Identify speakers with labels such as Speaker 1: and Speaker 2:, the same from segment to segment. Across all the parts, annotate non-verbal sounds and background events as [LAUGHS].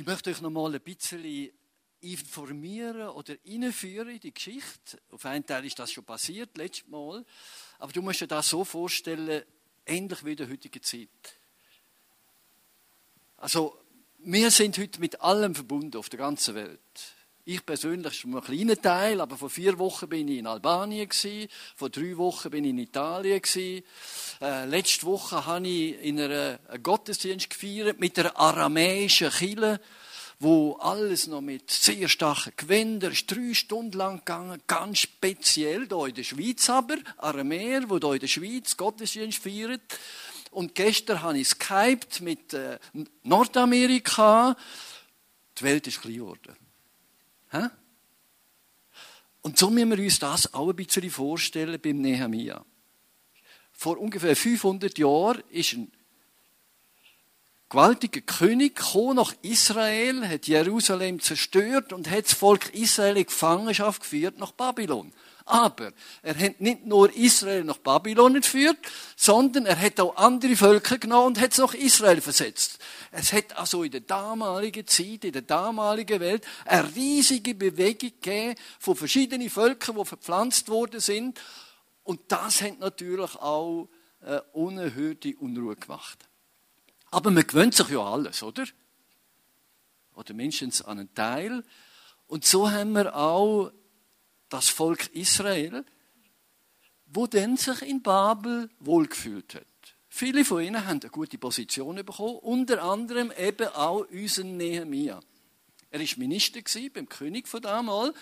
Speaker 1: Ich möchte euch noch mal ein bisschen informieren oder einführen in die Geschichte. Auf einen Teil ist das schon passiert, letztes Mal. Aber du musst dir das so vorstellen, ähnlich wie in der heutigen Zeit. Also, wir sind heute mit allem verbunden auf der ganzen Welt. Ich persönlich ist nur ein kleiner Teil, aber vor vier Wochen bin ich in Albanien vor drei Wochen bin ich in Italien. Äh, letzte Woche habe ich in einer einen Gottesdienst gefeiert mit der aramäischen Kille wo alles noch mit sehr starken Gewändern, ist drei Stunden lang gegangen, ganz speziell, hier in der Schweiz aber, Aramäer, wo hier in der Schweiz Gottesdienst feiert. Und gestern habe ich skyped mit äh, Nordamerika. Die Welt ist klein geworden. Und so müssen wir uns das auch ein bisschen vorstellen beim Nehemiah. Vor ungefähr 500 Jahren ist ein gewaltiger König nach Israel, hat Jerusalem zerstört und hat das Volk Israel in Gefangenschaft geführt nach Babylon. Aber er hat nicht nur Israel nach Babylon geführt, sondern er hat auch andere Völker genommen und hat es nach Israel versetzt. Es hat also in der damaligen Zeit, in der damaligen Welt, eine riesige Bewegung gegeben von verschiedenen Völkern, die verpflanzt worden sind. Und das hat natürlich auch eine unerhörte Unruhe gemacht. Aber man gewöhnt sich ja alles, oder? Oder mindestens an einen Teil. Und so haben wir auch das Volk Israel, wo dann sich in Babel wohlgefühlt hat. Viele von ihnen haben eine gute Position bekommen, unter anderem eben auch unser Nehemia. Er war Minister beim König von damals.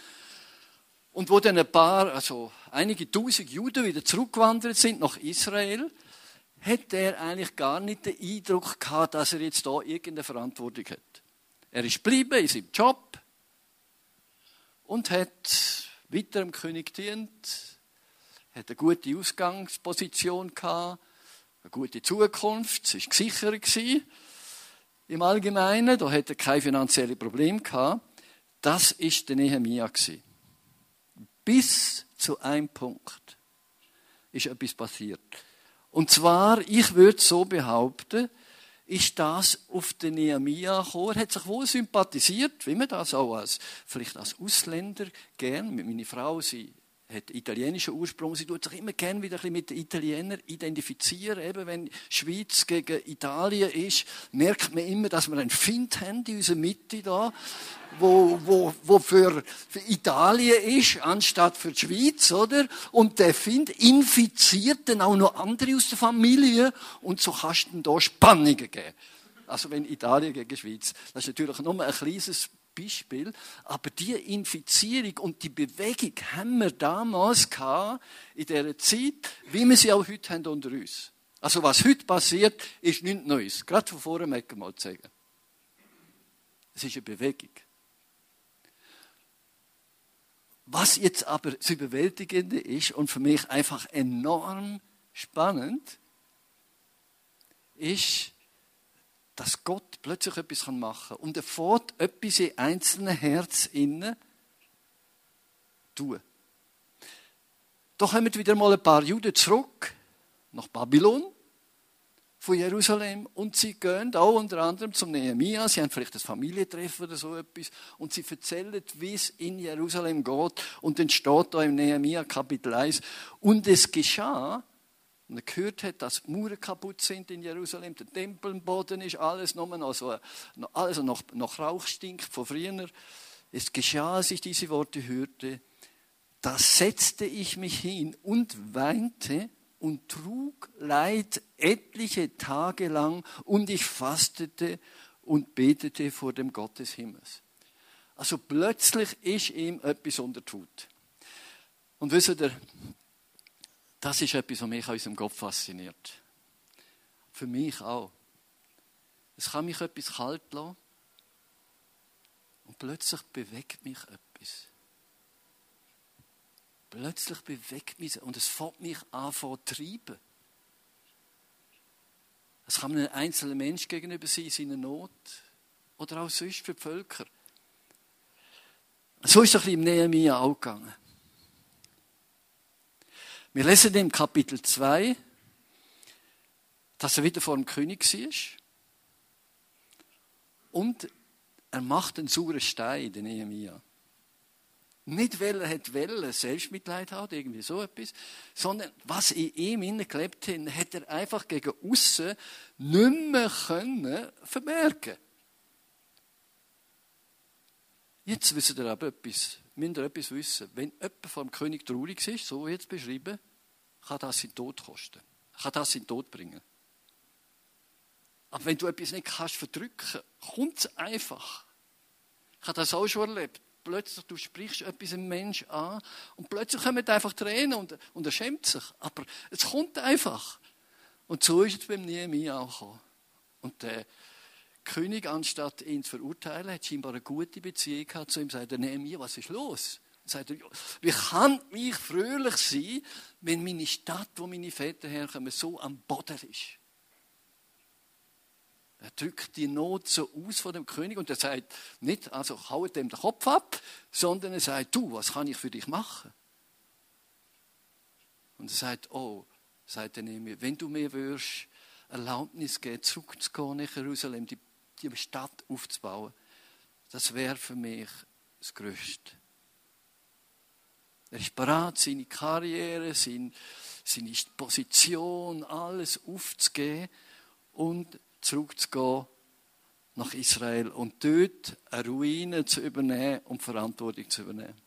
Speaker 1: Und wo dann ein paar, also einige tausend Juden wieder zurückgewandert sind nach Israel, hat er eigentlich gar nicht den Eindruck gehabt, dass er jetzt da irgendeine Verantwortung hat. Er ist geblieben in seinem Job und hat weiter dem König dient, hat eine gute Ausgangsposition gehabt, eine gute Zukunft, es war gesichert im Allgemeinen, da hat er kein finanzielles Problem gehabt. Das ist der Nehemia Bis zu einem Punkt ist etwas passiert. Und zwar, ich würde so behaupten, ist das auf den Nehemia gekommen. Er hat sich wohl sympathisiert, wie man das auch als, vielleicht als Ausländer gern, meine Frau, sie hat italienischen Ursprung, sie tut sich immer gern wieder ein bisschen mit den Italienern identifizieren. Eben, wenn Schweiz gegen Italien ist, merkt man immer, dass wir einen Find haben in unserer Mitte da, wo, wo, wo für, für Italien ist, anstatt für die Schweiz, oder? Und der Find infiziert dann auch noch andere aus der Familie und so kannst du da Spannungen geben. Also wenn Italien gegen Schweiz. Das ist natürlich nur ein kleines Beispiel. Aber die Infizierung und die Bewegung haben wir damals gehabt, in dieser Zeit, wie wir sie auch heute haben unter uns. Also was heute passiert, ist nichts Neues. Gerade von vorne möchte ich mal sagen. Es ist eine Bewegung. Was jetzt aber das Überwältigende ist und für mich einfach enorm spannend, ist, dass Gott plötzlich etwas machen kann. Und er fährt etwas in einzelnen Herz innen tun. Da kommen wieder mal ein paar Juden zurück nach Babylon von Jerusalem und sie gehen auch unter anderem zum Nehemia. Sie haben vielleicht ein Familientreffen oder so etwas und sie erzählen, wie es in Jerusalem geht. Und dann steht da im Nehemia Kapitel 1, und es geschah, und er gehört hat, dass die Mauern kaputt sind in Jerusalem, der Tempel im Boden ist, alles nur noch so, also noch, noch Rauch stinkt von früher. Es geschah, als ich diese Worte hörte, da setzte ich mich hin und weinte und trug Leid etliche Tage lang und ich fastete und betete vor dem Gott des Himmels. Also plötzlich ist ihm etwas untertut. Und wisst ihr, das ist etwas, was mich an unserem Kopf fasziniert. Für mich auch. Es kann mich etwas kalt lassen und plötzlich bewegt mich etwas. Plötzlich bewegt mich und es fängt mich an zu treiben. Es kann einem einzelnen Mensch gegenüber sein, in seiner Not oder auch sonst für die Völker. So ist es ein bisschen im Nehemiah auch gegangen. Wir lesen im Kapitel 2, dass er wieder vor dem König war. Und er macht einen sauren Stein, den Nehemiah. Nicht, weil er hat wollen, Selbstmitleid hat, irgendwie so etwas, sondern was in ihm hineingelebt hat, hat er einfach gegen aussen nicht mehr können vermerken. Jetzt wissen ihr aber etwas, müsst ihr etwas wissen. Wenn jemand vor dem König traurig ist, so wie jetzt beschrieben, kann das seinen Tod kosten. Kann das seinen Tod bringen. Aber wenn du etwas nicht kannst verdrücken, kommt es einfach. Ich habe das auch schon erlebt. Plötzlich, du sprichst etwas einem Menschen an und plötzlich kommen einfach Tränen und, und er schämt sich. Aber es kommt einfach. Und so ist es beim Nehemiah auch gekommen. Und der König, anstatt ihn zu verurteilen, hat scheinbar eine gute Beziehung gehabt zu ihm. Sagt er, Nehemiah, was ist los? Sagt er, wie kann ich fröhlich sein, wenn meine Stadt, wo meine Väter herkommen, so am Boden ist? Er drückt die Not so aus von dem König und er sagt nicht, also haut dem den Kopf ab, sondern er sagt, du, was kann ich für dich machen? Und er sagt, oh, sagt er mir, wenn du mir würdest Erlaubnis geben, zurückzugehen nach Jerusalem, die, die Stadt aufzubauen, das wäre für mich das Größte. Er ist bereit, seine Karriere, seine, seine Position, alles aufzugeben und zurückzugehen nach Israel und dort eine Ruine zu übernehmen und Verantwortung zu übernehmen.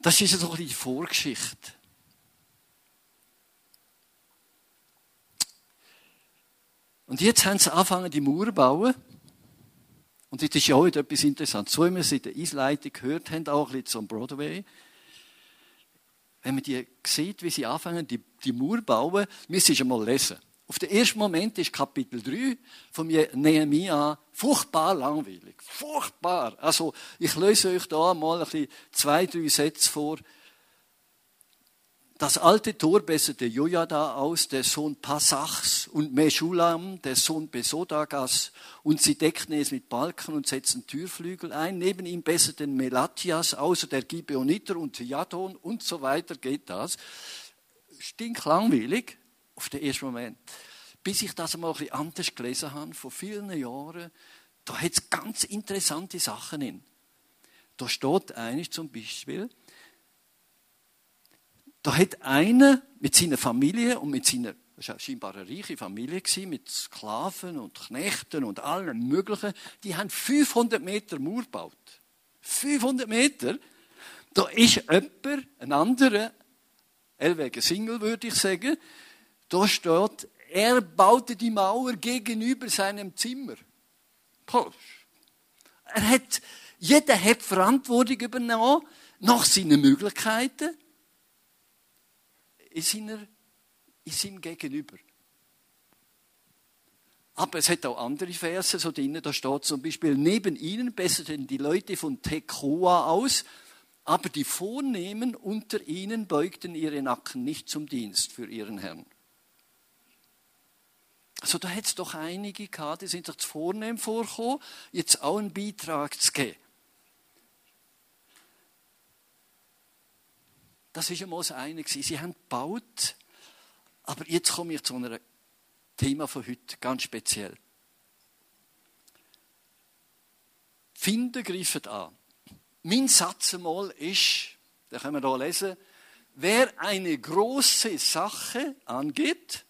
Speaker 1: Das ist so ein die Vorgeschichte. Und jetzt haben sie angefangen, die Mauer zu bauen. Und das ist ja auch etwas Interessantes. So wie wir es in der Einleitung gehört haben, auch ein bisschen am Broadway. Wenn man die sieht, wie sie anfangen, die, die Mauer bauen, müssen sie einmal lesen. Auf den ersten Moment ist Kapitel 3 von Nehemiah furchtbar langweilig. Furchtbar. Also, ich löse euch da mal ein bisschen zwei, drei Sätze vor. Das alte Tor besserte Jojada aus, der Sohn Passachs, und Meschulam, der Sohn Besodagas, und sie deckten es mit Balken und setzten Türflügel ein. Neben ihm besserten Melatias, außer der Gibeoniter und Jadon und so weiter geht das. Stinklangweilig auf den ersten Moment. Bis ich das mal ein anders gelesen habe, vor vielen Jahren, da hat es ganz interessante Sachen in. Da steht eigentlich zum Beispiel, da hat einer mit seiner Familie und mit seiner, scheinbar eine reiche Familie, mit Sklaven und Knechten und allen möglichen, die haben 500 Meter Mauer gebaut. 500 Meter. Da ist jemand, ein anderer, Elwege Single würde ich sagen, da steht, er baute die Mauer gegenüber seinem Zimmer. Er hat, jeder hat Verantwortung übernommen nach seinen Möglichkeiten in, seiner, in seinem Gegenüber. Aber es hat auch andere Verse so drinnen, da steht zum Beispiel, neben ihnen besserten die Leute von Tekoa aus, aber die Vornehmen unter ihnen beugten ihre Nacken nicht zum Dienst für ihren Herrn. Also da hat es doch einige gehabt, die sind sich zu vornehm vorgekommen, jetzt auch einen Beitrag zu geben. Das war einmal das eine. Sie haben gebaut, aber jetzt komme ich zu einem Thema von heute, ganz speziell. Finden greifen an. Mein Satz einmal ist, da können wir hier lesen, wer eine große Sache angeht,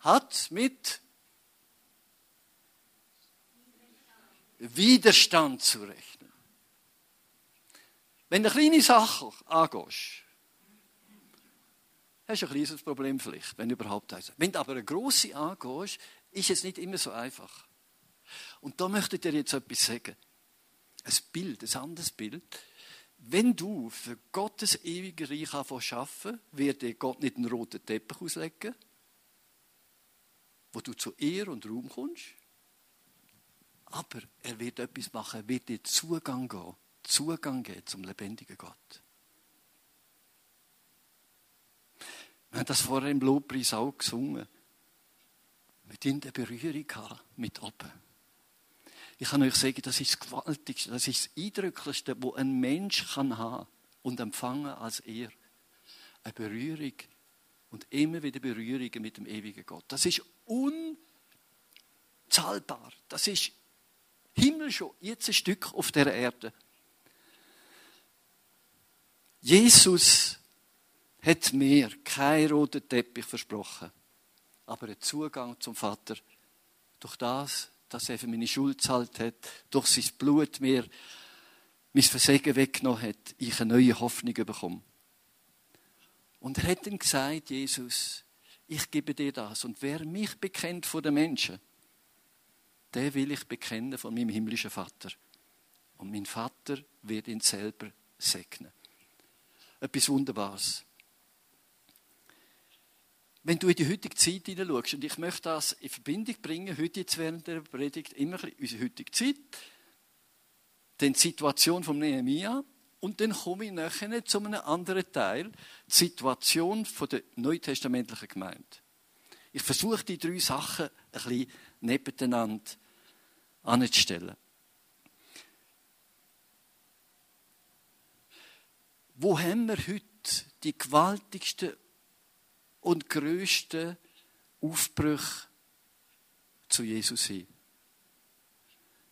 Speaker 1: hat mit Widerstand zu rechnen. Wenn du eine kleine Sache angehst, hast du ein kleines Problem vielleicht, wenn überhaupt eins. Wenn du aber eine grosse angehst, ist es nicht immer so einfach. Und da möchte ich dir jetzt etwas sagen. Ein Bild, ein anderes Bild. Wenn du für Gottes ewige Reich arbeiten wird dir Gott nicht einen roten Teppich auslegen, wo du zu Ehr und Ruhm kommst. Aber er wird etwas machen, er wird dir Zugang geben, Zugang geben zum lebendigen Gott. Wir haben das vorher im Lobpreis auch gesungen. Mit in der Berührung mit oben. Ich kann euch sagen, das ist das Gewaltigste, das ist das Eindrücklichste, wo ein Mensch kann haben und empfangen als er. Eine Berührung und immer wieder Berührungen mit dem ewigen Gott. Das ist unzahlbar. Das ist Himmel schon jetzt ein Stück auf der Erde. Jesus hat mir keinen roten Teppich versprochen, aber einen Zugang zum Vater durch das, dass er für meine Schuld zahlt hat, durch sein Blut mir mein Versagen weggenommen hat, ich eine neue Hoffnung bekomme. Und er hat dann gesagt, Jesus, ich gebe dir das. Und wer mich bekennt von den Menschen, der will ich bekennen von meinem himmlischen Vater. Und mein Vater wird ihn selber segnen. Etwas Wunderbares. Wenn du in die heutige Zeit hineinschaust, und ich möchte das in Verbindung bringen, heute jetzt während der Predigt, immer in unsere heutige Zeit, dann die Situation von Nehemiah, und dann komme ich nachher zu einem anderen Teil, die Situation der neutestamentlichen Gemeinde. Ich versuche die drei Sachen ein bisschen nebeneinander anzustellen. Wo haben wir heute die gewaltigsten und größten Aufbrüche zu Jesus hin?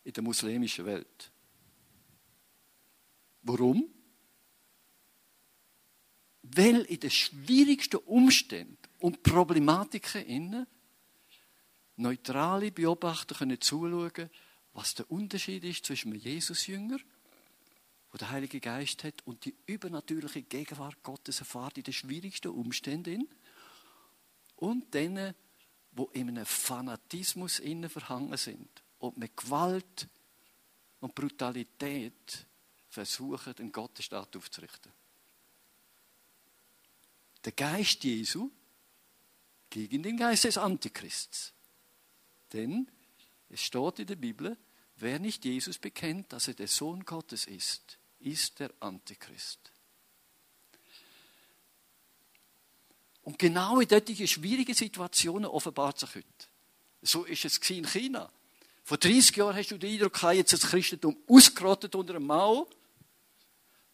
Speaker 1: In der muslimischen Welt. Warum? Weil in den schwierigsten Umständen und Problematiken innen neutrale Beobachter können zuschauen, was der Unterschied ist zwischen einem Jesus-Jünger, der Heilige Geist hat, und die übernatürliche Gegenwart Gottes erfahrt in den schwierigsten Umständen, und denen, wo in einem Fanatismus innen verhangen sind und mit Gewalt und Brutalität versuchen, den Gottesstaat aufzurichten. Der Geist Jesu gegen den Geist des Antichrists. Denn es steht in der Bibel, wer nicht Jesus bekennt, dass er der Sohn Gottes ist, ist der Antichrist. Und genau in solchen schwierigen Situationen offenbart sich heute. So ist es in China. Vor 30 Jahren hast du den Eindruck jetzt ist das Christentum ausgerottet unter dem Mao.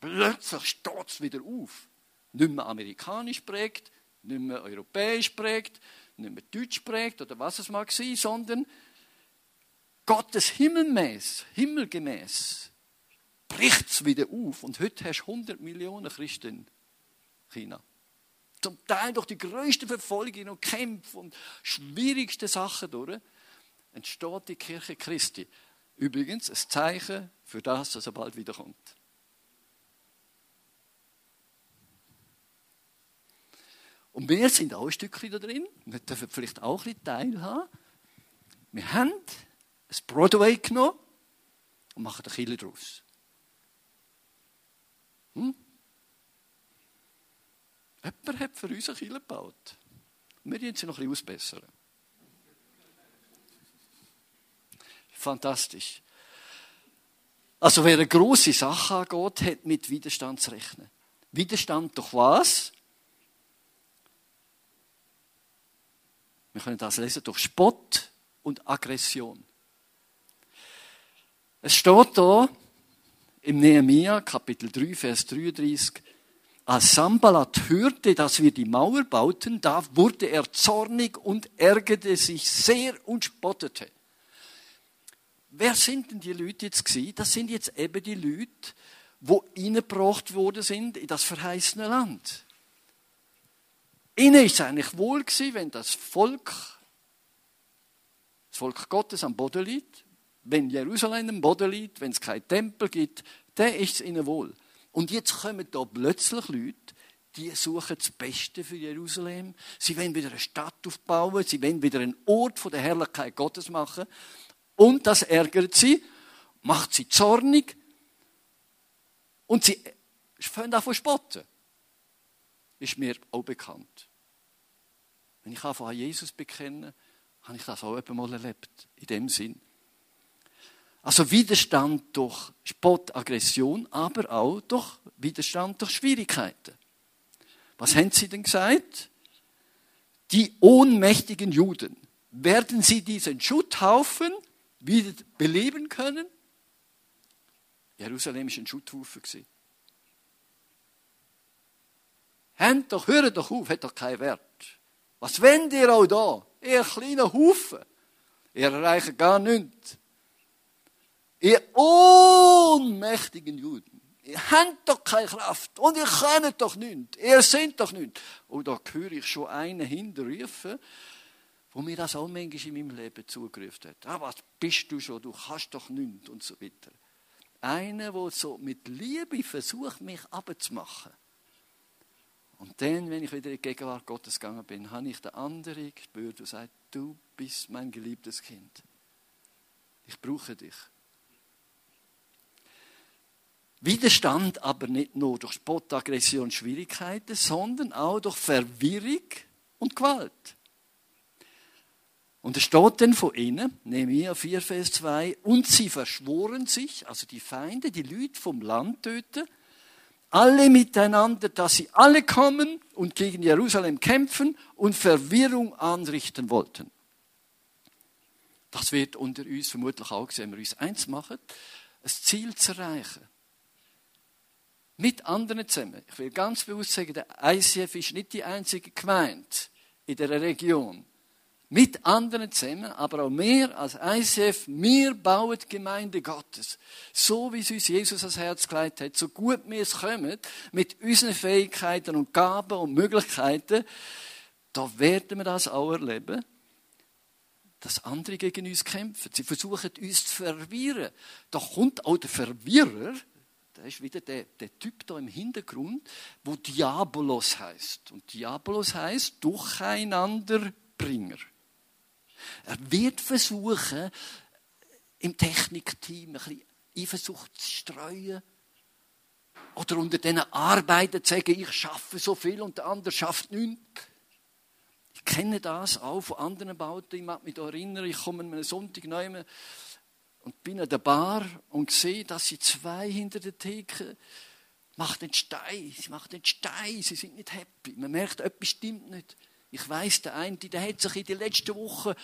Speaker 1: Plötzlich steht es wieder auf. Nicht mehr amerikanisch prägt, nicht mehr europäisch prägt, nicht mehr deutsch prägt oder was es mag sein, sondern Gottes Himmelmäß, himmelgemäß, bricht es wieder auf. Und heute hast du 100 Millionen Christen in China. Zum Teil durch die größten Verfolgungen und Kämpfe und schwierigsten Sachen durch, entsteht die Kirche Christi. Übrigens ein Zeichen für das, dass er bald wiederkommt. Und wir sind auch ein Stückchen da drin. Wir dürfen vielleicht auch ein bisschen teilhaben. Wir haben ein Broadway genommen und machen eine Kille daraus. Hm? Jemand hat für uns eine Kille gebaut. Wir müssen sie noch ein bisschen ausbessern. Fantastisch. Also wer eine grosse Sache angeht, hat mit Widerstand zu rechnen. Widerstand durch was? Wir können das lesen durch Spott und Aggression. Es steht da im Nehemiah Kapitel 3, Vers 33, als Sambalat hörte, dass wir die Mauer bauten, da wurde er zornig und ärgerte sich sehr und spottete. Wer sind denn die Leute jetzt gewesen? Das sind jetzt eben die Leute, wo eingebracht worden sind in das verheißene Land. Ihnen ist es eigentlich wohl gewesen, wenn das Volk, das Volk Gottes am Boden liegt, wenn Jerusalem am Boden liegt, wenn es keinen Tempel gibt, dann ist es ihnen wohl. Und jetzt kommen da plötzlich Leute, die suchen das Beste für Jerusalem. Sie wollen wieder eine Stadt aufbauen, sie wollen wieder einen Ort von der Herrlichkeit Gottes machen. Und das ärgert sie, macht sie zornig und sie fangen an zu spotten ist mir auch bekannt. Wenn ich anfange, an Jesus bekenne, habe ich das auch mal erlebt. In dem Sinn. Also Widerstand durch Spott, Aggression, aber auch durch Widerstand durch Schwierigkeiten. Was haben sie denn gesagt? Die ohnmächtigen Juden. Werden sie diesen Schutthaufen wieder beleben können? Jerusalem war ein Schutthaufen. Habt doch, hört doch auf, hat doch keinen Wert. Was wollt ihr auch da? Ihr kleiner Haufen. Ihr erreicht gar nichts. Ihr ohnmächtigen Juden. Ihr habt doch keine Kraft und ihr könnt doch nichts. Ihr seid doch nichts. Und da höre ich schon einen hinterrufen, wo mir das auch manchmal in meinem Leben zugerufen hat. Ah, was bist du schon? Du kannst doch nichts und so weiter. Einer, der so mit Liebe versucht, mich abzumachen. Und dann, wenn ich wieder in die Gegenwart Gottes gegangen bin, habe ich den anderen gespürt und sagt, du bist mein geliebtes Kind. Ich brauche dich. Widerstand aber nicht nur durch Spott, Aggression, Schwierigkeiten, sondern auch durch Verwirrung und Gewalt. Und es steht dann von ihnen, Nehemiah 4, Vers 2, und sie verschworen sich, also die Feinde, die Leute vom Land töten, alle miteinander, dass sie alle kommen und gegen Jerusalem kämpfen und Verwirrung anrichten wollten. Das wird unter uns vermutlich auch gesehen, wenn wir uns eins machen, ein Ziel zu erreichen. Mit anderen zusammen. Ich will ganz bewusst sagen, der ICF ist nicht die einzige Gemeinde in der Region mit anderen zusammen, aber auch mehr als ICF, wir bauen die Gemeinde Gottes. So wie es uns Jesus ans Herz gelegt hat, so gut wir es kommen, mit unseren Fähigkeiten und Gaben und Möglichkeiten, da werden wir das auch erleben, dass andere gegen uns kämpfen. Sie versuchen uns zu verwirren. Da kommt auch der Verwirrer, das ist wieder der, der Typ da im Hintergrund, wo Diabolos heißt. Und Diabolos heißt Durcheinanderbringer. Er wird versuchen, im Technikteam ein bisschen Eifersucht zu streuen. Oder unter diesen Arbeiten zu sagen, ich schaffe so viel und der andere schafft nichts. Ich kenne das auch von anderen Bauten. Ich mag mich da erinnern, ich komme an einem Sonntag neu und bin an der Bar und sehe, dass sie zwei hinter der Theke machen den Stein. Sie machen den Stein. Sie sind nicht happy. Man merkt, etwas stimmt nicht. Ich weiß, der eine, der hat sich in den letzten Wochen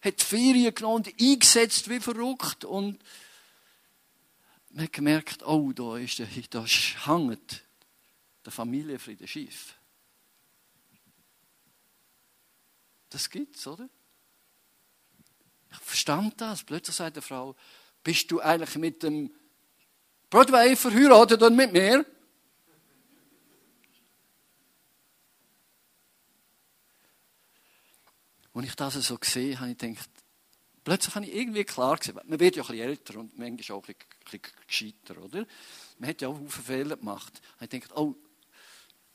Speaker 1: hat Ferien genommen eingesetzt wie verrückt und man hat gemerkt, oh, da ist der, da hängt der Familienfrieden schief. Das gibt's, oder? Ich verstand das. Plötzlich sagt die Frau, bist du eigentlich mit dem Broadway verheiratet und mit mir? Als ich das so gesehen habe, ich gedacht, plötzlich habe ich irgendwie klar gesehen, man wird ja ein bisschen älter und manchmal auch ein bisschen, gescheiter, oder? Man hat ja auch viele Fehler gemacht. Ich gedacht, oh,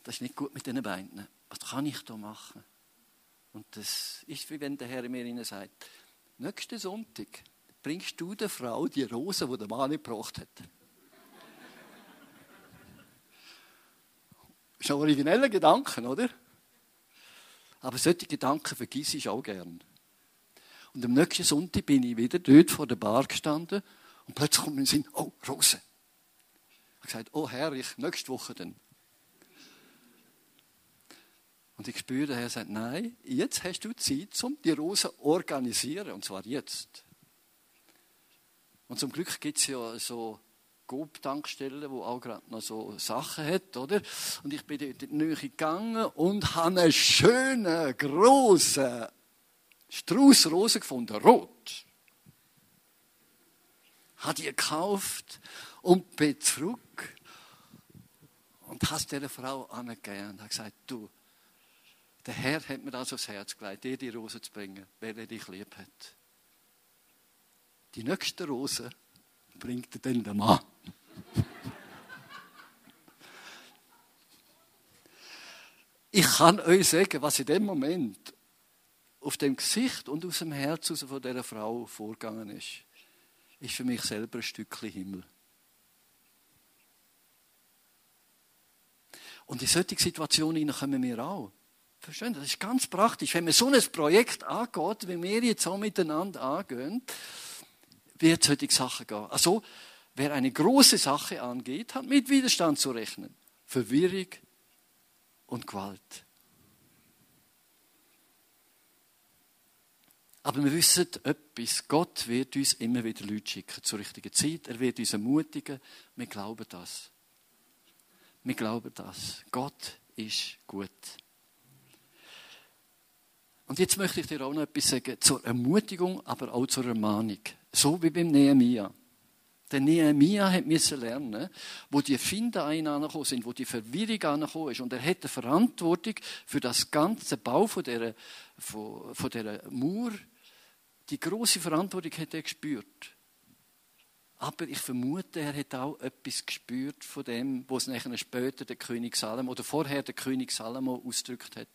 Speaker 1: das ist nicht gut mit diesen Beinen. Was kann ich da machen? Und das ist, wie wenn der Herr mir ihnen sagt, nächsten Sonntag bringst du der Frau die Rose, die der Mann gebracht hat. Das ist ein origineller Gedanke, oder? Aber solche Gedanken vergiss ich auch gern. Und am nächsten Sonntag bin ich wieder dort vor der Bar gestanden und plötzlich kommt mir in den Sinn, oh, Rose. Ich habe gesagt, oh Herr, ich nächste Woche dann. Und ich spüre, der Herr sagt, nein, jetzt hast du Zeit, um die Rosen organisieren, und zwar jetzt. Und zum Glück gibt es ja so Coop-Tankstelle, wo auch gerade noch so Sachen hat, oder? Und ich bin dort in die Nähe gegangen und habe einen schönen, grossen Strauß Rosen gefunden, rot. Habe die gekauft und bin zurück und habe es dieser Frau angegeben und habe gesagt, du, der Herr hat mir das aufs Herz gelegt, dir die Rose zu bringen, weil er dich lieb hat. Die nächste Rose bringt er dann der Mann. [LAUGHS] Ich kann euch sagen, was in dem Moment auf dem Gesicht und aus dem Herz von dieser Frau vorgegangen ist, ist für mich selber ein Stückchen Himmel. Und in solchen Situationen kommen wir auch. Verstehen? Das ist ganz praktisch. Wenn man so ein Projekt angeht, wie wir jetzt auch miteinander angehen, wird solche Sachen gehen. Also, wer eine große Sache angeht, hat mit Widerstand zu rechnen. Verwirrung und Gewalt. Aber wir wissen etwas. Gott wird uns immer wieder Leute schicken zur richtigen Zeit. Er wird uns ermutigen. Wir glauben das. Wir glauben das. Gott ist gut. Und jetzt möchte ich dir auch noch etwas sagen zur Ermutigung, aber auch zur Ermahnung. So wie beim Nehemiah. Der Nehemia hat müssen lernen, wo die Finder angekommen sind, wo die Verwirrung angekommen ist. Und er hat die Verantwortung für das ganze Bau von dieser, von, von dieser Mauer. Die große Verantwortung hat er gespürt. Aber ich vermute, er hat auch etwas gespürt von dem, was nachher später der König Salomo oder vorher der König Salomo ausgedrückt hat.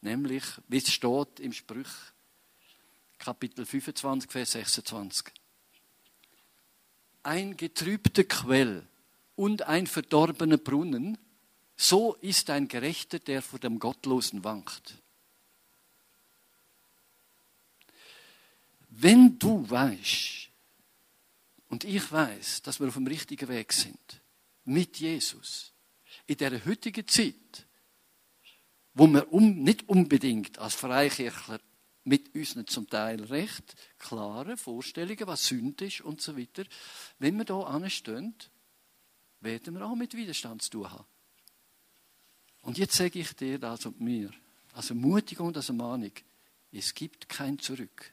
Speaker 1: Nämlich, wie es steht im Sprüch, Kapitel 25, Vers 26 ein getrübter Quell und ein verdorbener Brunnen, so ist ein Gerechter, der vor dem Gottlosen wankt. Wenn du weißt, und ich weiß, dass wir auf dem richtigen Weg sind, mit Jesus, in der heutigen Zeit, wo wir um, nicht unbedingt als Freikirchler mit unseren zum Teil recht klaren Vorstellungen, was Sünde ist und so weiter. Wenn wir hier anstehen, werden wir auch mit Widerstand zu tun haben. Und jetzt sage ich dir das und mir, also Ermutigung und als Ermahnung, es gibt kein Zurück.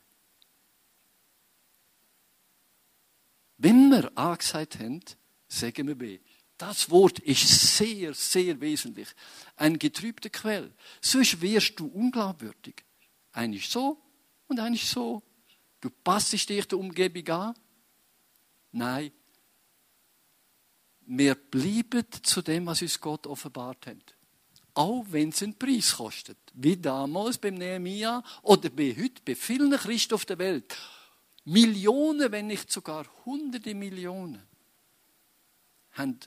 Speaker 1: Wenn wir A gesagt haben, sagen wir B. Das Wort ist sehr, sehr wesentlich. Ein getrübter Quell. Sonst wirst du unglaubwürdig. Eigentlich so und eigentlich so. Du passt dich der Umgebung an? Nein. Wir bleiben zu dem, was uns Gott offenbart hat. Auch wenn es einen Preis kostet. Wie damals beim Nehemiah oder bei heute, bei vielen Christen auf der Welt. Millionen, wenn nicht sogar hunderte Millionen, haben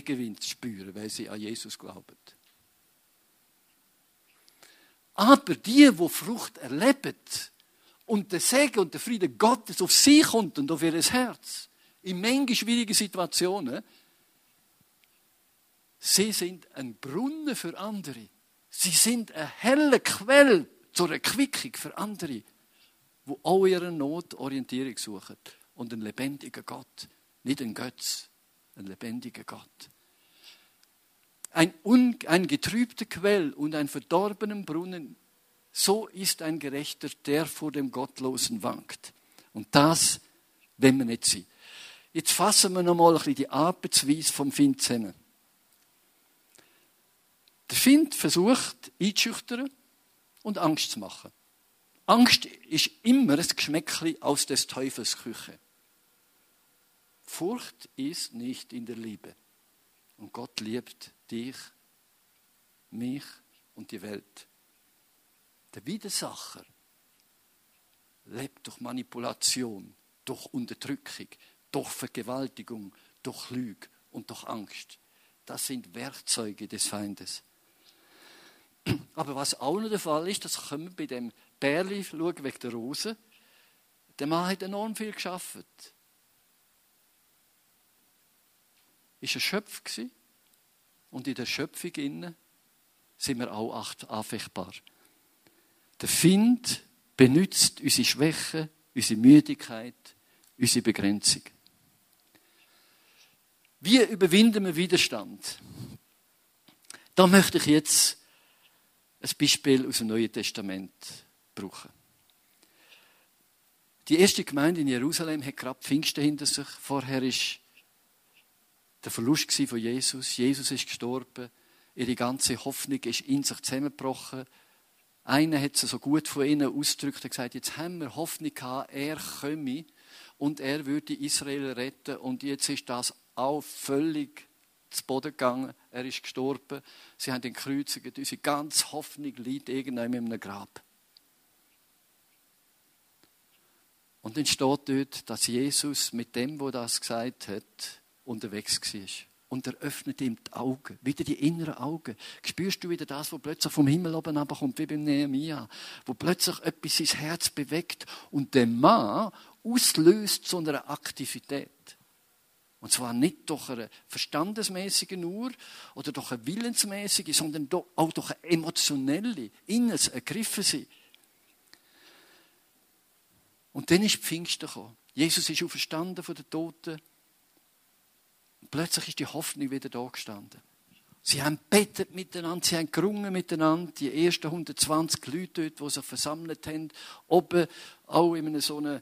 Speaker 1: Gegenwind spüren, weil sie an Jesus glauben. Aber die, wo Frucht erleben und der Segen und der Friede Gottes auf sie kommt und auf ihr Herz, in manchen schwierigen Situationen, sie sind ein Brunnen für andere. Sie sind eine helle Quelle zur Erquickung für andere, wo auch ihre Not Orientierung suchen. Und einen lebendigen Gott, nicht ein Götz, ein lebendiger Gott ein, un, ein getrübter Quell und ein verdorbenen Brunnen, so ist ein Gerechter, der vor dem Gottlosen wankt. Und das wenn wir nicht sein. Jetzt fassen wir noch mal ein die Arbeitsweise vom Find zusammen. Der Find versucht, einzuschüchtern und Angst zu machen. Angst ist immer ein Geschmäckchen aus des Teufels Küche. Furcht ist nicht in der Liebe. Und Gott liebt dich, mich und die Welt. Der Widersacher lebt durch Manipulation, durch Unterdrückung, durch Vergewaltigung, durch Lüge und durch Angst. Das sind Werkzeuge des Feindes. [CLEARS THROAT] Aber was auch noch der Fall ist, das können wir bei dem Bärli schauen, wegen der Rose. Der Mann hat enorm viel geschafft. Ist er Schöpf gewesen? Und in der Schöpfung innen sind wir auch anfechtbar. Der Find benutzt unsere Schwäche, unsere Müdigkeit, unsere Begrenzung. Wie überwinden wir Widerstand? Da möchte ich jetzt ein Beispiel aus dem Neuen Testament brauchen. Die erste Gemeinde in Jerusalem hat gerade Pfingsten hinter sich. Vorher ist der Verlust von Jesus. Jesus ist gestorben. Ihre ganze Hoffnung ist in sich zusammengebrochen. Einer hat es so gut von ihnen ausgedrückt und gesagt, jetzt haben wir Hoffnung gehabt, er komme und er würde Israel retten. Und jetzt ist das auch völlig zu Boden gegangen. Er ist gestorben. Sie haben den gekreuzigt. Unsere ganze Hoffnung liegt irgendwann in einem Grab. Und dann steht dort, dass Jesus mit dem, wo das gesagt hat, unterwegs war. Und er öffnet ihm die Augen, wieder die inneren Augen. Spürst du wieder das, was plötzlich vom Himmel oben kommt, wie beim Nehemiah, wo plötzlich etwas ins Herz bewegt und den Mann auslöst zu einer Aktivität. Und zwar nicht durch eine verstandesmäßige nur oder durch eine willensmäßige, sondern auch durch eine emotionelle, inneres Ergriffen sein. Und dann ist Pfingsten gekommen. Jesus ist auferstanden von den Toten plötzlich ist die Hoffnung wieder da gestanden. Sie haben bettet miteinander, sie haben gerungen miteinander, die ersten 120 Leute dort, die sich versammelt haben, oben auch in so einem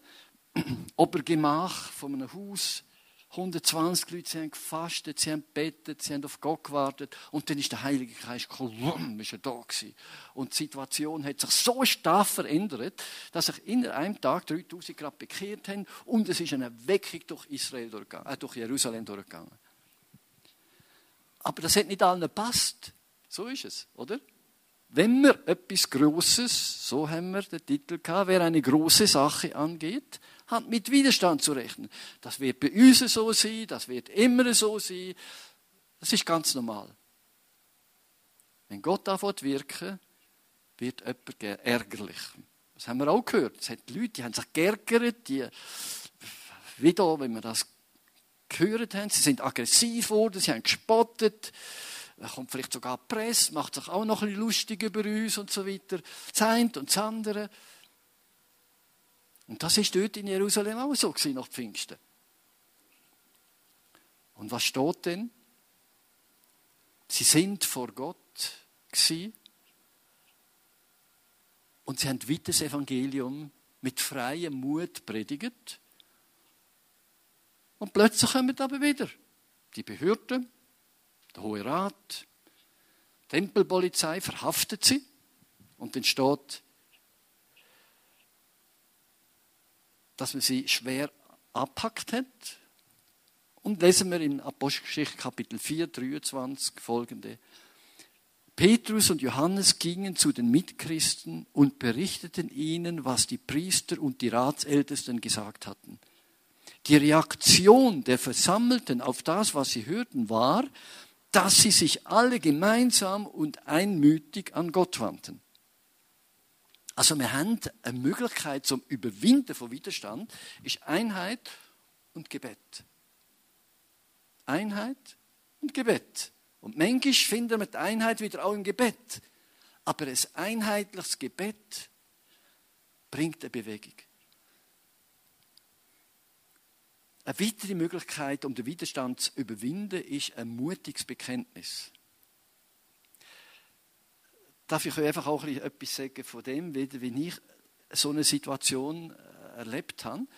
Speaker 1: [CLEARS THROAT] Obergemach von einem Haus. 120 Leute, sie haben gefastet, sie haben gebetet, sie haben auf Gott gewartet. Und dann ist der Heilige Geist gekommen, ist er da gewesen. Und die Situation hat sich so stark verändert, dass sich in einem Tag 3000 Grad bekehrt haben und es ist eine Weckung durch Israel durchgegangen, äh, durch Jerusalem durchgegangen. Aber das hat nicht allen gepasst. So ist es, oder? Wenn wir etwas Großes, so haben wir den Titel gehabt, wer eine große Sache angeht, hat mit Widerstand zu rechnen. Das wird bei uns so sein, das wird immer so sein. Das ist ganz normal. Wenn Gott anfängt wirken, wird jemand ärgerlich. Das haben wir auch gehört. Es hat Leute, die haben sich geärgert, die, wieder, wenn wir das gehört haben, sie sind aggressiv geworden, sie haben gespottet. Da kommt vielleicht sogar die Presse, macht sich auch noch ein bisschen lustig über uns und so weiter. Das eine und das andere. Und das ist dort in Jerusalem auch so gewesen, nach Pfingsten. Und was steht denn? Sie sind vor Gott gewesen und sie haben weiter das Evangelium mit freiem Mut predigt. Und plötzlich kommen aber wieder die Behörden, der Hohe Rat, Tempelpolizei verhaftet sie und dann steht, dass man sie schwer abpackt hat. Und lesen wir in Apostelgeschichte Kapitel 4, 23 folgende. Petrus und Johannes gingen zu den Mitchristen und berichteten ihnen, was die Priester und die Ratsältesten gesagt hatten. Die Reaktion der Versammelten auf das, was sie hörten, war, dass sie sich alle gemeinsam und einmütig an Gott wandten. Also wir haben eine Möglichkeit zum Überwinden von Widerstand, ist Einheit und Gebet. Einheit und Gebet. Und manchmal finden wir die Einheit wieder auch im Gebet. Aber ein einheitliches Gebet bringt eine Bewegung. Eine weitere Möglichkeit, um den Widerstand zu überwinden, ist ein mutiges Bekenntnis. Darf ich euch einfach auch etwas sagen von dem, wie ich so eine Situation äh, erlebt habe?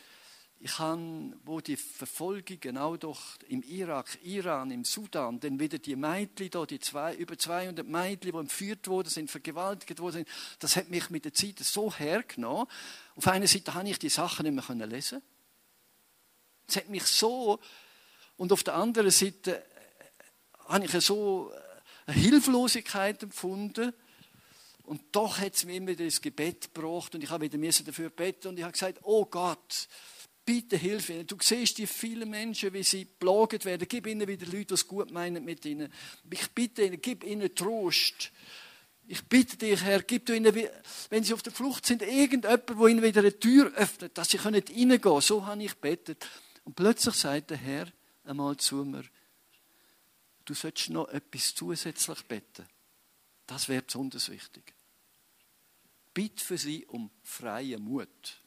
Speaker 1: Ich habe, wo die Verfolgung genau doch im Irak, Iran, im Sudan, dann wieder die Mädchen da, die zwei, über 200 Mädchen, die entführt worden sind, vergewaltigt worden sind, das hat mich mit der Zeit so hergenommen. Auf einer Seite habe ich die Sachen nicht mehr lesen. Es hat mich so, und auf der anderen Seite äh, habe ich so eine Hilflosigkeit empfunden, und doch hat es mir immer wieder ins Gebet gebracht und ich habe wieder dafür beten und ich habe gesagt, oh Gott, bitte hilf ihnen. Du siehst die vielen Menschen, wie sie plaget werden. Gib ihnen wieder Leute, die es gut meinen mit ihnen. Ich bitte ihnen, gib ihnen Trost. Ich bitte dich, Herr, gib du ihnen, wenn sie auf der Flucht sind, irgendjemand, wo ihnen wieder eine Tür öffnet, dass sie reingehen können. So habe ich betet. Und plötzlich sagt der Herr einmal zu mir, du solltest noch etwas zusätzlich beten. Das wäre besonders wichtig. Bitte für sie um freien Mut.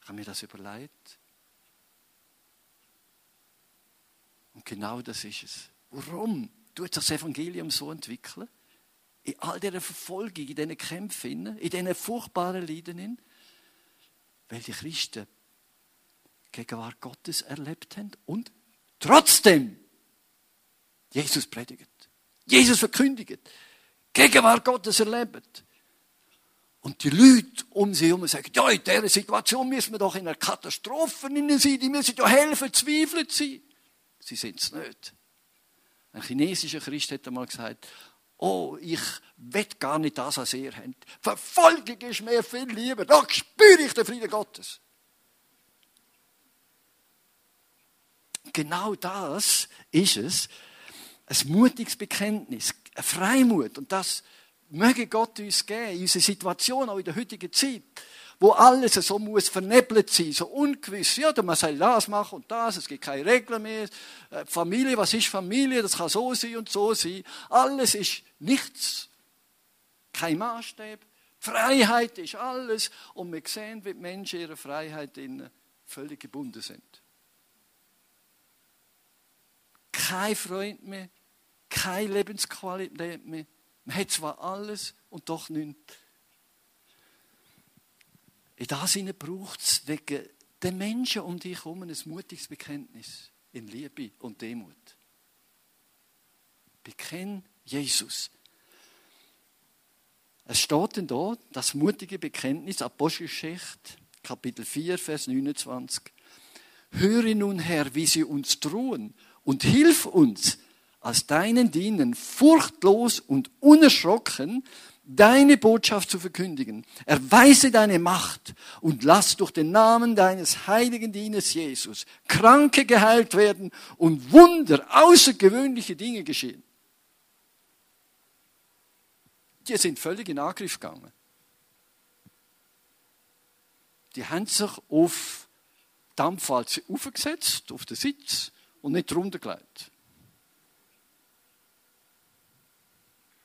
Speaker 1: Ich habe mir das überlegt. Und genau das ist es. Warum tut sich das Evangelium so entwickeln? In all dieser Verfolgung, in diesen Kämpfen, in diesen furchtbaren Leiden, weil die Christen Gegenwart Gottes erlebt haben und trotzdem Jesus predigt. Jesus verkündigt. Gegenwart Gottes erlebt. Und die Leute um sie herum sagen, ja, in dieser Situation müssen wir doch in einer Katastrophe sein, die müssen ja helfen, zweifelt sein. Sie sind es nicht. Ein chinesischer Christ hat einmal gesagt, oh, ich will gar nicht das, was ihr habt. Verfolgung ist mir viel lieber. Da spüre ich den Frieden Gottes. Genau das ist es, ein mutiges Bekenntnis, ein Freimut. Und das möge Gott uns geben, in unserer Situation, auch in der heutigen Zeit, wo alles so muss vernebelt sein, so ungewiss. Ja, man soll das machen und das, es gibt keine Regeln mehr. Äh, Familie, was ist Familie? Das kann so sein und so sein. Alles ist nichts. Kein Maßstab. Freiheit ist alles. Und wir sehen, wie die Menschen ihrer Freiheit völlig gebunden sind. Kein Freund mehr, keine Lebensqualität mehr. Man hat zwar alles und doch nichts. In das Sinne braucht es wegen den Menschen um dich herum ein mutiges Bekenntnis in Liebe und Demut. Bekenn Jesus. Es steht denn da, das mutige Bekenntnis, Apostelgeschichte, Kapitel 4, Vers 29. Höre nun, Herr, wie sie uns drohen und hilf uns, als deinen Dienern furchtlos und unerschrocken deine Botschaft zu verkündigen. Erweise deine Macht und lass durch den Namen deines heiligen Dieners Jesus Kranke geheilt werden und Wunder, außergewöhnliche Dinge geschehen. Die sind völlig in Angriff gegangen. Die haben sich auf Dampfwalze aufgesetzt, auf den Sitz und nicht drunter gelegt.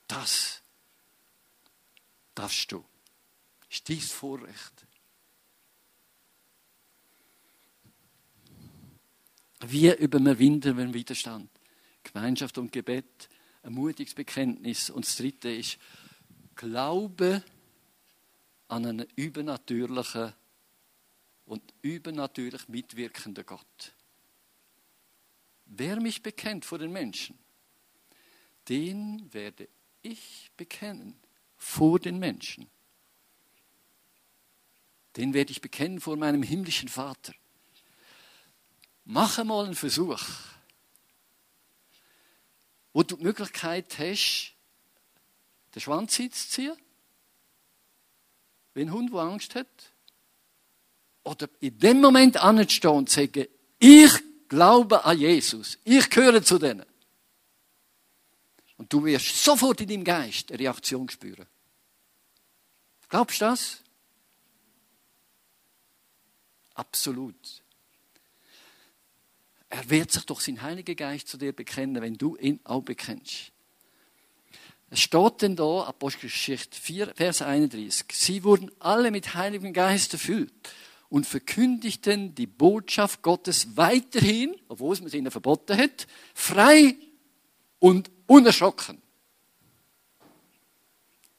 Speaker 1: Das darfst du. Das ist dein Vorrecht. Wie überwinden wir Widerstand? Gemeinschaft und Gebet, ein mutiges Bekenntnis. Und das dritte ist Glaube an einen übernatürlichen und übernatürlich mitwirkenden Gott. Wer mich bekennt vor den Menschen, den werde ich bekennen vor den Menschen. Den werde ich bekennen vor meinem himmlischen Vater. Mache mal einen Versuch, wo du die Möglichkeit hast, den Schwanz hinzuziehen, wie ein Hund, der Angst hat. Oder in dem Moment anzustehen und zu sagen, ich glaube an Jesus, ich gehöre zu denen. Und du wirst sofort in deinem Geist eine Reaktion spüren. Glaubst du das? Absolut. Er wird sich durch seinen Heiligen Geist zu dir bekennen, wenn du ihn auch bekennst. Es steht denn da, Apostelgeschichte 4, Vers 31. Sie wurden alle mit Heiligem Geist erfüllt und verkündigten die Botschaft Gottes weiterhin, obwohl es ihnen verboten hat, frei und unerschrocken.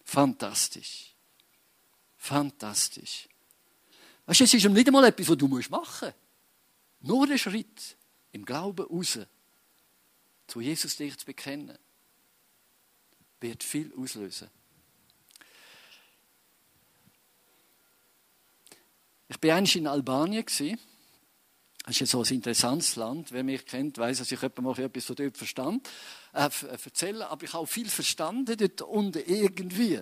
Speaker 1: Fantastisch. Fantastisch. Weißt du, es ist nicht einmal etwas, was du machen musst. Nur der Schritt im Glauben raus, zu Jesus dich zu bekennen, wird viel auslösen. Ich war einst in Albanien. Das ist so ein interessantes Land. Wer mich kennt, weiß, dass ich mal etwas von dort verstand, äh, äh, erzählen. Aber ich habe viel verstanden dort unten irgendwie.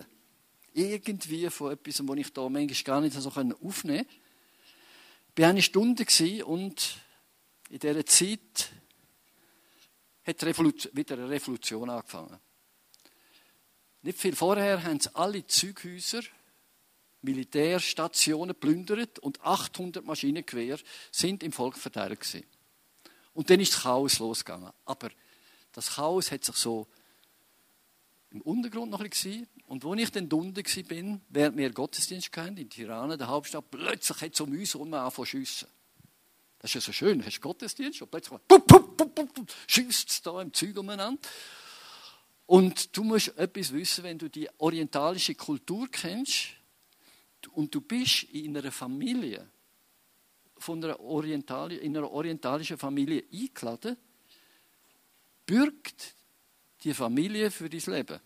Speaker 1: Irgendwie von etwas, was ich da manchmal gar nicht so aufnehmen konnte. Ich war eine Stunde und in dieser Zeit hat wieder eine Revolution angefangen. Nicht viel vorher haben alle Zeughäuser Militärstationen plündert und 800 Maschinengewehr sind im Volk verteilt gewesen. Und dann ist das Chaos losgegangen. Aber das Chaos hat sich so im Untergrund noch ein bisschen und wo ich dann unten bin, während wir Gottesdienst hatten, in Tirana, der Hauptstadt, plötzlich hat es um uns zu schiessen. Das ist ja so schön, du hast Gottesdienst und plötzlich schießt es da im Zeug umeinander. Und du musst etwas wissen, wenn du die orientalische Kultur kennst, und du bist in einer Familie, von einer Orientali in einer orientalischen Familie eingeladen, bürgt die Familie für dein Leben.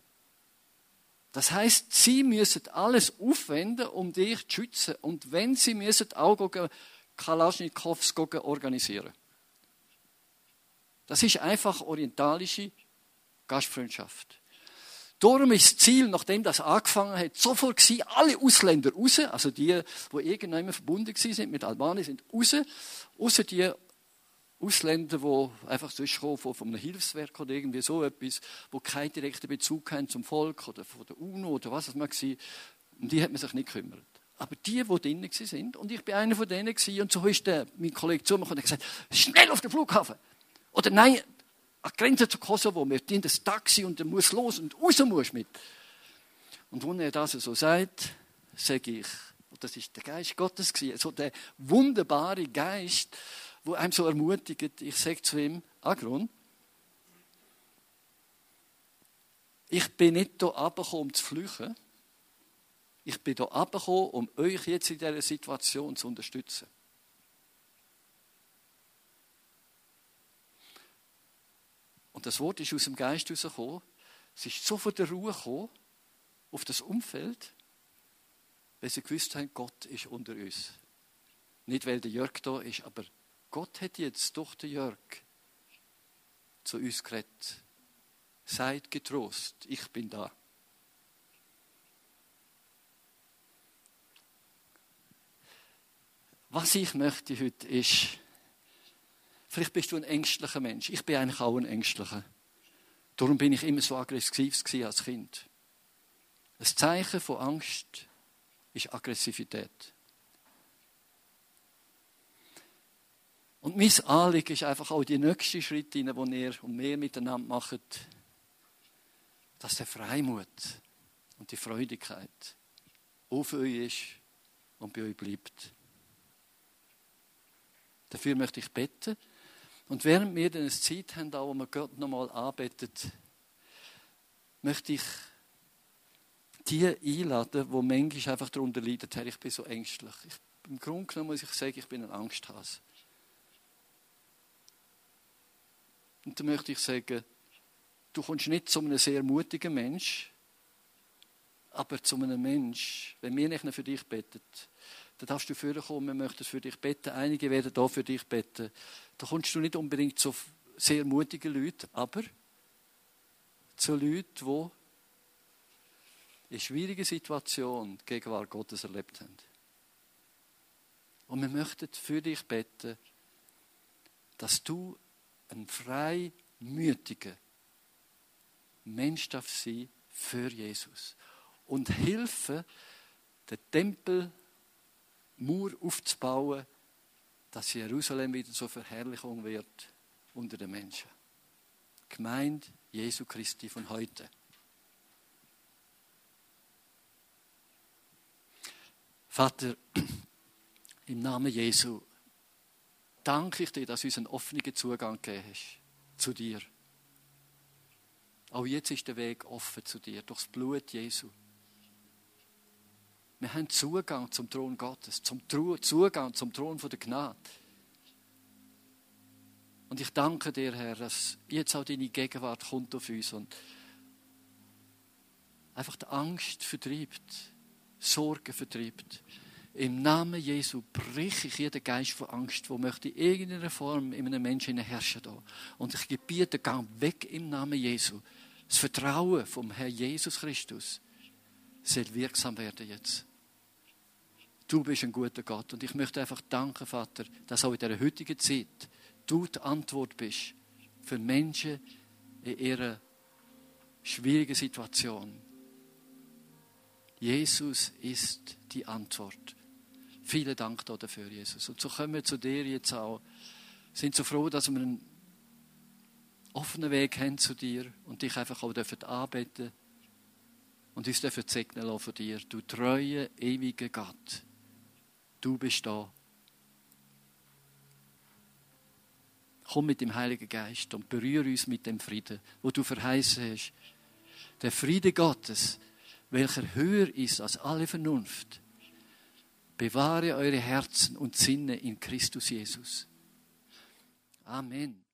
Speaker 1: Das heißt, sie müssen alles aufwenden, um dich zu schützen. Und wenn sie müssen auch Kalaschnikows organisieren. Das ist einfach orientalische Gastfreundschaft. Darum ist das Ziel, nachdem das angefangen hat, sofort gewesen, alle Ausländer raus, also die, die irgendwann verbunden sind mit Albanien, sind raus, außer die Ausländer, die einfach sonst kommen, von, einem Hilfswerk oder irgendwie so etwas, die keinen direkten Bezug haben zum Volk oder von der UNO oder was es mag sein, um die hat man sich nicht gekümmert. Aber die, die drinnen sind, und ich bin einer von denen gewesen, und so ist der, mein Kollege zu mir und hat gesagt, schnell auf den Flughafen. Oder nein, an die Grenze zu Kosovo, wir in das Taxi und er muss los und raus muss mit. Und wenn er das so sagt, sage ich, und das ist der Geist Gottes gewesen, so der wunderbare Geist, wo einem so ermutigt, ich sage zu ihm, Agron, ich bin nicht hier runtergekommen, um zu flüchen. Ich bin hier abgekommen, um euch jetzt in dieser Situation zu unterstützen. Und das Wort ist aus dem Geist herausgekommen. Es ist so von der Ruhe gekommen, auf das Umfeld, weil sie gewusst haben, Gott ist unter uns. Nicht, weil der Jörg da ist, aber Gott hat jetzt durch den Jörg zu uns geredet. Seid getrost, ich bin da. Was ich möchte heute ist, vielleicht bist du ein ängstlicher Mensch. Ich bin eigentlich auch ein ängstlicher. Darum bin ich immer so aggressiv als Kind. Ein Zeichen von Angst ist Aggressivität. Und mein Anliegen ist einfach auch die nächsten Schritte, die ihr und wir miteinander machen, dass der Freimut und die Freudigkeit auf euch ist und bei euch bleibt. Dafür möchte ich beten. Und während wir dann eine Zeit haben, wo wir Gott nochmal anbetet, möchte ich die einladen, die manchmal einfach darunter leiden, Herr, ich bin so ängstlich. Ich, Im Grunde genommen muss ich sagen, ich bin ein Angsthase. Und dann möchte ich sagen, du kommst nicht zu einem sehr mutigen Mensch, aber zu einem Mensch, wenn wir nicht für dich beten, dann darfst du vorkommen, wir möchten für dich beten, einige werden da für dich beten. Da kommst du nicht unbedingt zu sehr mutigen Leuten, aber zu Leuten, die in schwierigen Situationen die Gegenwart Gottes erlebt haben. Und wir möchten für dich beten, dass du ein freimütiger Mensch darf sein für Jesus und helfen, den Tempelmauer aufzubauen, dass Jerusalem wieder zur Verherrlichung wird unter den Menschen. Gemeint Jesu Christi von heute. Vater, [CLEARS THROAT] im Namen Jesu danke ich dir, dass du uns einen offenen Zugang gegeben hast zu dir. Auch jetzt ist der Weg offen zu dir, durchs Blut Jesu. Wir haben Zugang zum Thron Gottes, zum Zugang zum Thron der Gnade. Und ich danke dir, Herr, dass jetzt auch deine Gegenwart kommt auf uns und einfach die Angst vertreibt, Sorgen vertreibt. Im Namen Jesu brich ich jeden Geist von Angst, wo möchte in irgendeiner Form in einem Menschen herrschen da. Und ich gebiete, gang weg im Namen Jesu. Das Vertrauen vom Herrn Jesus Christus soll wirksam werden jetzt. Du bist ein guter Gott und ich möchte einfach danken, Vater, dass auch in dieser heutigen Zeit du die Antwort bist für Menschen in ihrer schwierigen Situation. Jesus ist die Antwort. Vielen Dank dafür, Jesus. Und so kommen wir zu dir jetzt auch. Sind so froh, dass wir einen offenen Weg haben zu dir und dich einfach auch dürfen anbeten und uns dürfen segnen lassen von dir. Du treue, ewige Gott. Du bist da. Komm mit dem Heiligen Geist und berühre uns mit dem Frieden, wo du verheißen hast. Der Friede Gottes, welcher höher ist als alle Vernunft, bewahre eure Herzen und Sinne in Christus Jesus. Amen.